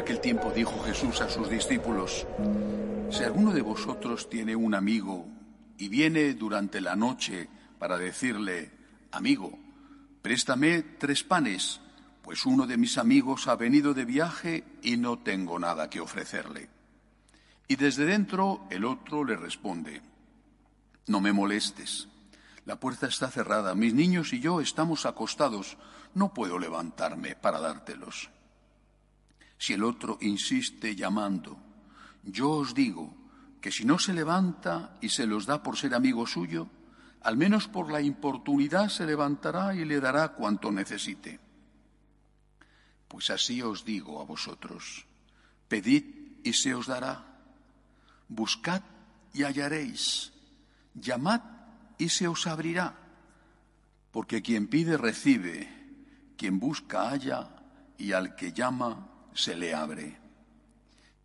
Aquel tiempo dijo Jesús a sus discípulos, si alguno de vosotros tiene un amigo y viene durante la noche para decirle, amigo, préstame tres panes, pues uno de mis amigos ha venido de viaje y no tengo nada que ofrecerle. Y desde dentro el otro le responde, no me molestes, la puerta está cerrada, mis niños y yo estamos acostados, no puedo levantarme para dártelos. Si el otro insiste llamando, yo os digo que si no se levanta y se los da por ser amigo suyo, al menos por la importunidad se levantará y le dará cuanto necesite. Pues así os digo a vosotros, pedid y se os dará, buscad y hallaréis, llamad y se os abrirá, porque quien pide recibe, quien busca halla. Y al que llama se le abre.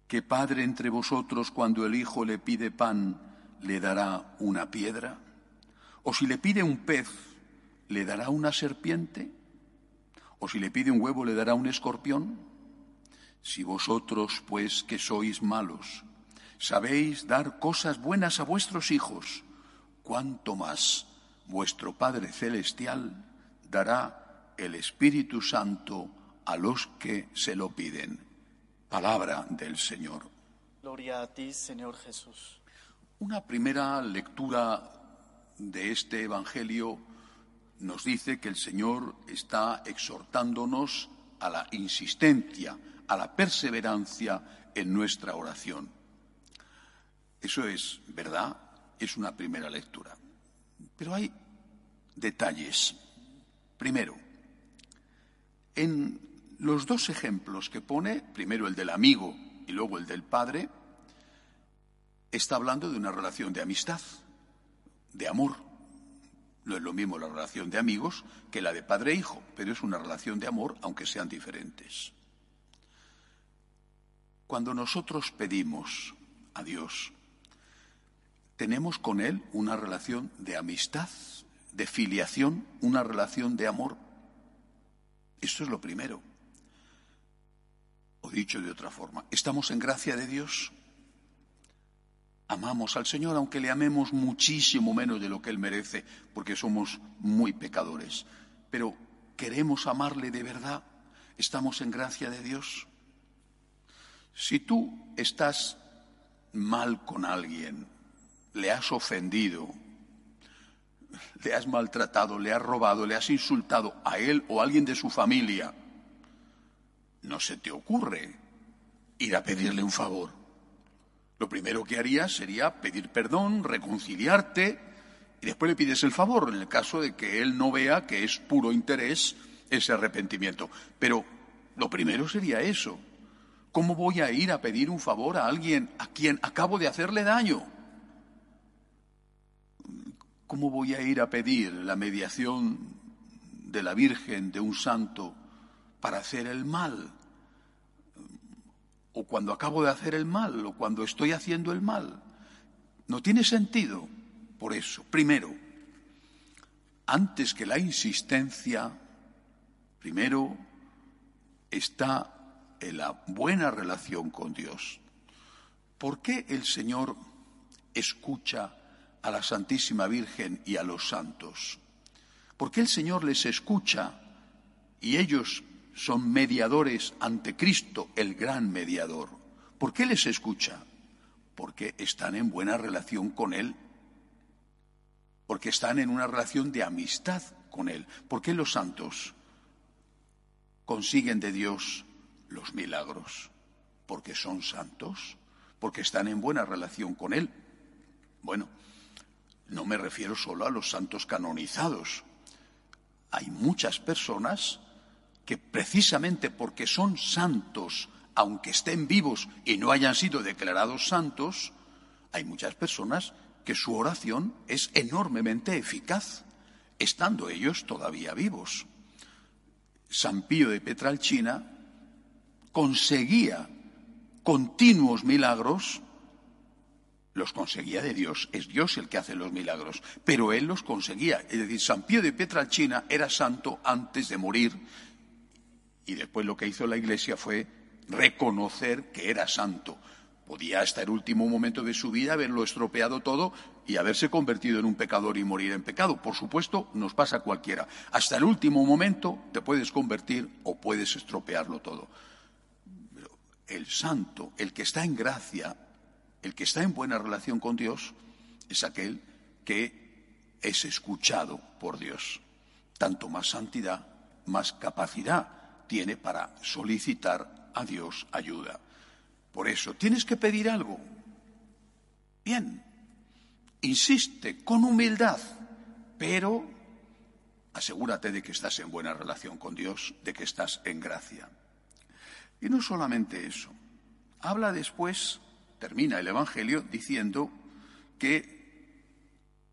¿Qué padre entre vosotros cuando el hijo le pide pan le dará una piedra? ¿O si le pide un pez, le dará una serpiente? ¿O si le pide un huevo, le dará un escorpión? Si vosotros, pues, que sois malos, sabéis dar cosas buenas a vuestros hijos, cuánto más vuestro Padre Celestial dará el Espíritu Santo a los que se lo piden. Palabra del Señor. Gloria a ti, Señor Jesús. Una primera lectura de este Evangelio nos dice que el Señor está exhortándonos a la insistencia, a la perseverancia en nuestra oración. Eso es verdad, es una primera lectura. Pero hay detalles. Primero, en los dos ejemplos que pone, primero el del amigo y luego el del padre, está hablando de una relación de amistad de amor. No es lo mismo la relación de amigos que la de padre e hijo, pero es una relación de amor aunque sean diferentes. Cuando nosotros pedimos a Dios, tenemos con Él una relación de amistad, de filiación, una relación de amor. Esto es lo primero. Dicho de otra forma, ¿estamos en gracia de Dios? Amamos al Señor aunque le amemos muchísimo menos de lo que Él merece, porque somos muy pecadores. Pero queremos amarle de verdad. ¿Estamos en gracia de Dios? Si tú estás mal con alguien, le has ofendido, le has maltratado, le has robado, le has insultado a él o a alguien de su familia, no se te ocurre ir a pedirle un favor lo primero que harías sería pedir perdón, reconciliarte y después le pides el favor en el caso de que él no vea que es puro interés ese arrepentimiento. Pero lo primero sería eso. ¿Cómo voy a ir a pedir un favor a alguien a quien acabo de hacerle daño? ¿Cómo voy a ir a pedir la mediación de la Virgen, de un santo, para hacer el mal? o cuando acabo de hacer el mal, o cuando estoy haciendo el mal. No tiene sentido. Por eso, primero, antes que la insistencia, primero está en la buena relación con Dios. ¿Por qué el Señor escucha a la Santísima Virgen y a los santos? ¿Por qué el Señor les escucha y ellos son mediadores ante Cristo, el gran mediador. ¿Por qué les escucha? Porque están en buena relación con Él, porque están en una relación de amistad con Él. ¿Por qué los santos consiguen de Dios los milagros? Porque son santos, porque están en buena relación con Él. Bueno, no me refiero solo a los santos canonizados. Hay muchas personas que precisamente porque son santos, aunque estén vivos y no hayan sido declarados santos, hay muchas personas que su oración es enormemente eficaz, estando ellos todavía vivos. San Pío de Petralchina conseguía continuos milagros, los conseguía de Dios, es Dios el que hace los milagros, pero él los conseguía. Es decir, San Pío de Petralchina era santo antes de morir y después lo que hizo la Iglesia fue reconocer que era santo. Podía hasta el último momento de su vida haberlo estropeado todo y haberse convertido en un pecador y morir en pecado. Por supuesto, nos pasa a cualquiera. Hasta el último momento te puedes convertir o puedes estropearlo todo. Pero el santo, el que está en gracia, el que está en buena relación con Dios, es aquel que es escuchado por Dios. Tanto más santidad, más capacidad tiene para solicitar a Dios ayuda. Por eso, tienes que pedir algo. Bien, insiste con humildad, pero asegúrate de que estás en buena relación con Dios, de que estás en gracia. Y no solamente eso, habla después, termina el Evangelio diciendo que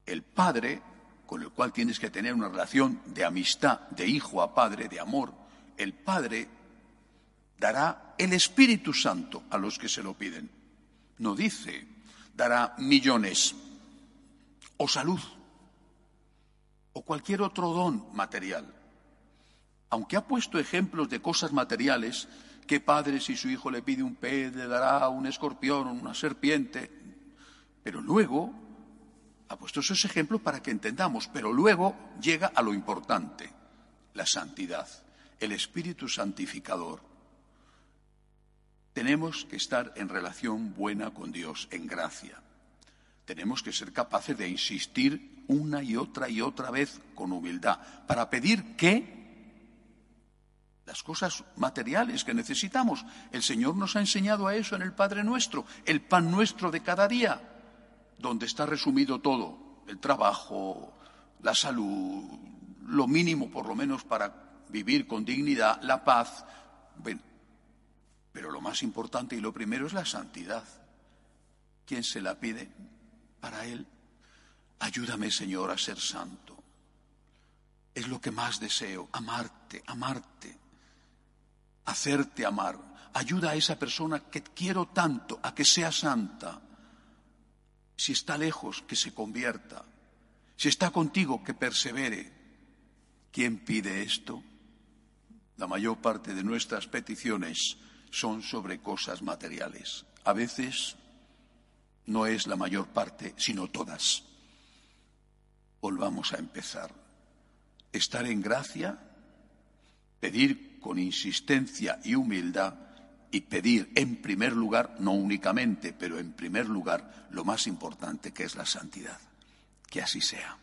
el Padre, con el cual tienes que tener una relación de amistad, de hijo a padre, de amor, el Padre dará el Espíritu Santo a los que se lo piden. No dice, dará millones o salud o cualquier otro don material. Aunque ha puesto ejemplos de cosas materiales, que padre si su hijo le pide un pez le dará un escorpión una serpiente, pero luego ha puesto esos ejemplos para que entendamos, pero luego llega a lo importante, la santidad el Espíritu Santificador. Tenemos que estar en relación buena con Dios, en gracia. Tenemos que ser capaces de insistir una y otra y otra vez con humildad para pedir que las cosas materiales que necesitamos. El Señor nos ha enseñado a eso en el Padre nuestro, el pan nuestro de cada día, donde está resumido todo, el trabajo, la salud, lo mínimo por lo menos para vivir con dignidad, la paz. pero lo más importante y lo primero es la santidad. ¿Quién se la pide? Para Él. Ayúdame, Señor, a ser santo. Es lo que más deseo, amarte, amarte, hacerte amar. Ayuda a esa persona que quiero tanto a que sea santa. Si está lejos, que se convierta. Si está contigo, que persevere. ¿Quién pide esto? La mayor parte de nuestras peticiones son sobre cosas materiales. A veces no es la mayor parte, sino todas. Volvamos a empezar. Estar en gracia, pedir con insistencia y humildad y pedir en primer lugar, no únicamente, pero en primer lugar, lo más importante que es la santidad. Que así sea.